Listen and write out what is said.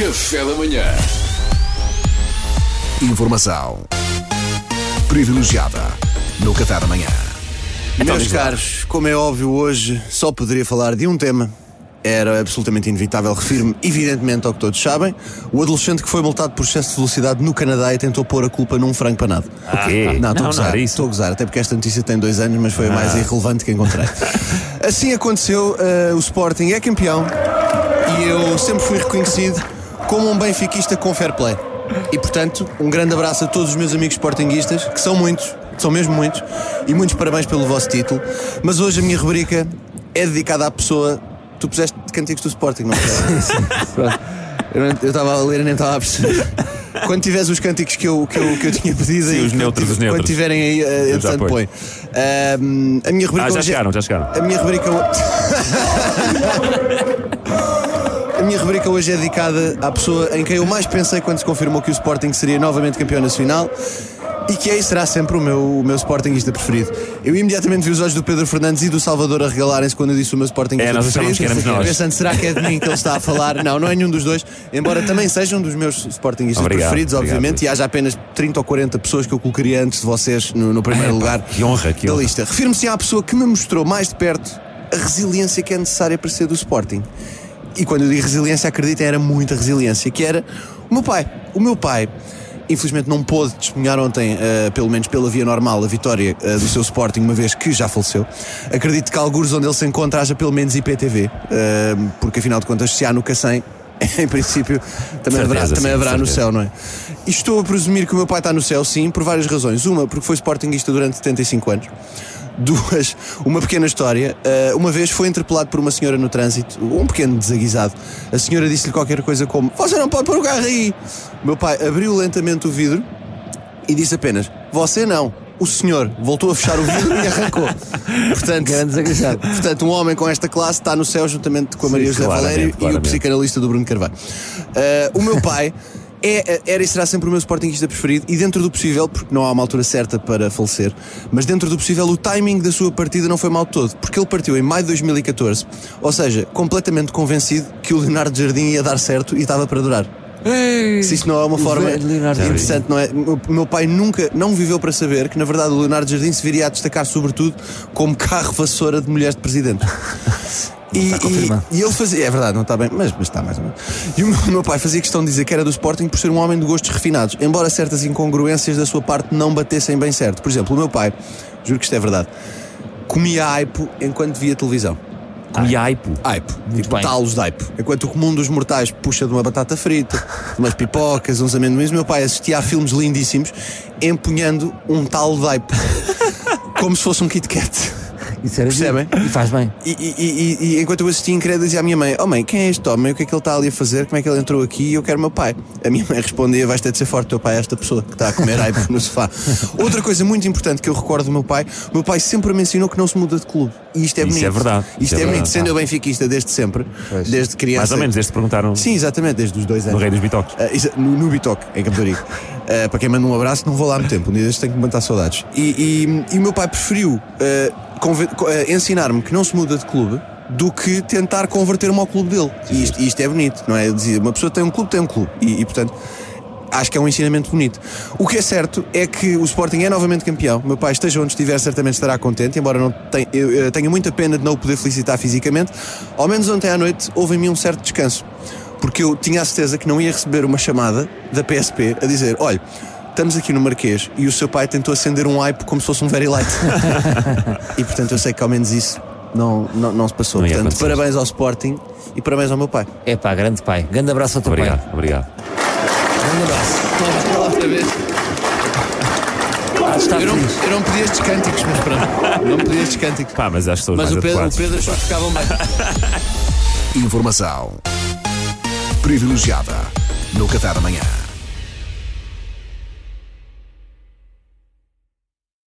Café da manhã. Informação privilegiada no Café da Manhã. Meus caros, como é óbvio, hoje só poderia falar de um tema. Era absolutamente inevitável, refiro-me evidentemente ao que todos sabem. O adolescente que foi multado por excesso de velocidade no Canadá e tentou pôr a culpa num frango panado. O quê? Não, estou não, a gozar, estou a gozar, até porque esta notícia tem dois anos, mas foi a mais irrelevante que encontrei. assim aconteceu, eh, o Sporting é campeão e eu sempre fui reconhecido como um benfiquista com fair play. E portanto, um grande abraço a todos os meus amigos sportinguistas, que são muitos, são mesmo muitos, e muitos parabéns pelo vosso título. Mas hoje a minha rubrica é dedicada à pessoa. Tu puseste cantigos do Sporting, não é? Eu estava a ler e nem estava a perceber. Quando tiveres os cânticos que eu, que eu, que eu tinha pedido Sim, aí, os quando neutros, tive- os neutros. quando tiverem aí, uh, entretanto, põe. Ahm, a minha rubrica Ah, já é- chegaram, já chegaram. a minha rubrica. A minha rubrica hoje é dedicada à pessoa em quem eu mais pensei quando se confirmou que o Sporting seria novamente campeão nacional e que aí será sempre o meu, o meu Sportingista preferido. Eu imediatamente vi os olhos do Pedro Fernandes e do Salvador a regalarem-se quando eu disse o meu Sportingista É, nós preferido. que éramos nós. Pensando, será que é de mim que ele está a falar? Não, não é nenhum dos dois, embora também seja um dos meus Sportingistas Obrigado, preferidos, obrigado. obviamente, e haja apenas 30 ou 40 pessoas que eu colocaria antes de vocês no, no primeiro É, pá, lugar que honra, que da honra. lista. Refiro-me-se à pessoa que me mostrou mais de perto a resiliência que é necessária para ser do Sporting. E quando eu digo resiliência, acreditem, era muita resiliência, que era o meu pai. O meu pai, infelizmente, não pôde testemunhar ontem, eh, pelo menos pela via normal, a vitória eh, do seu Sporting, uma vez que já faleceu. Acredito que alguns onde ele se encontra haja pelo menos IPTV, eh, porque afinal de contas, se há no Cacém, em princípio, também Certeza, haverá, também sim, haverá no céu, não é? E estou a presumir que o meu pai está no céu, sim, por várias razões. Uma, porque foi Sportingista durante 75 anos. Duas, uma pequena história. Uh, uma vez foi interpelado por uma senhora no trânsito, um pequeno desaguisado. A senhora disse-lhe qualquer coisa como: Você não pode pôr o carro aí! Meu pai abriu lentamente o vidro e disse apenas: Você não. O senhor voltou a fechar o vidro e arrancou. Portanto, Grande desagraciado. portanto, um homem com esta classe está no céu juntamente com a Maria José claramente, Valério e o psicanalista do Bruno Carvalho. Uh, o meu pai é, era e será sempre o meu sportingista preferido e dentro do possível, porque não há uma altura certa para falecer, mas dentro do possível o timing da sua partida não foi mal todo, porque ele partiu em maio de 2014, ou seja, completamente convencido que o Leonardo Jardim ia dar certo e estava para durar. Se isso não é uma forma interessante, não é? O meu pai nunca, não viveu para saber que, na verdade, o Leonardo Jardim se viria a destacar, sobretudo, como carro vassoura de mulheres de presidentes. E, e, e ele fazia, é verdade, não está bem, mas, mas está mais ou menos. E o meu, o meu pai fazia questão de dizer que era do Sporting por ser um homem de gostos refinados, embora certas incongruências da sua parte não batessem bem certo. Por exemplo, o meu pai, juro que isto é verdade, comia aipo enquanto via televisão. Comia aipo. Aipo, tipo bem. talos de aipo. Enquanto o comum dos mortais puxa de uma batata frita, de umas pipocas, uns amendoins, meu pai assistia a filmes lindíssimos empunhando um talo de aipo. Como se fosse um Kit Kat. Isso era Percebem? giro. E faz bem. E, e- e- e enquanto eu assistia incrédulo, dizia à minha mãe: Oh mãe, quem é este homem? O que é que ele está ali a fazer? Como é que ele entrou aqui? Eu quero o meu pai. A minha mãe respondia: Vais ter de ser forte, teu pai é esta pessoa que está a comer aipo no sofá. Outra coisa muito importante que eu recordo do meu pai: o meu pai sempre me ensinou que não se muda de clube. E isto é Isso bonito. é verdade. Isto Isso é, é bonito. verdade. Sendo eu benfiquista desde sempre, desde criança. Mais ou menos, desde que perguntaram Sim, exatamente, desde os dois anos. no Rei dos Bitoques. Exa- no, no Bitoque, em Campo. Ah, para quem manda um abraço, não vou lá há muito tempo. Um dia destes tenho que me matar saudades. E, e- e o meu pai preferiu ah, ensinar-me que não se muda de clube do que tentar converter-me ao clube dele. E isto, isto é bonito, não é? Uma pessoa tem um clube, tem um clube. E, e, portanto. Acho que é um ensinamento bonito. O que é certo é que o Sporting é novamente campeão. Meu pai, esteja onde estiver, certamente estará contente, embora não tenha, eu tenha muita pena de não o poder felicitar fisicamente. Ao menos ontem à noite houve em mim um certo descanso porque eu tinha a certeza que não ia receber uma chamada da PSP a dizer: olha, estamos aqui no Marquês e o seu pai tentou acender um hype como se fosse um very light. e portanto eu sei que ao menos isso não, não, não se passou. Não portanto, acontecer. parabéns ao Sporting e parabéns ao meu pai. É pá, grande pai. Grande abraço ao teu pai. Obrigado, obrigado. Grande abraço. Outra vez. Ah, Eu não, eu não pedi estes cânticos, mas pronto. Não pedi estes cânticos. Pá, mas acho que Mas mais o Pedro, o. Pedro achou que ficavam bem. Informação privilegiada no Café da Manhã.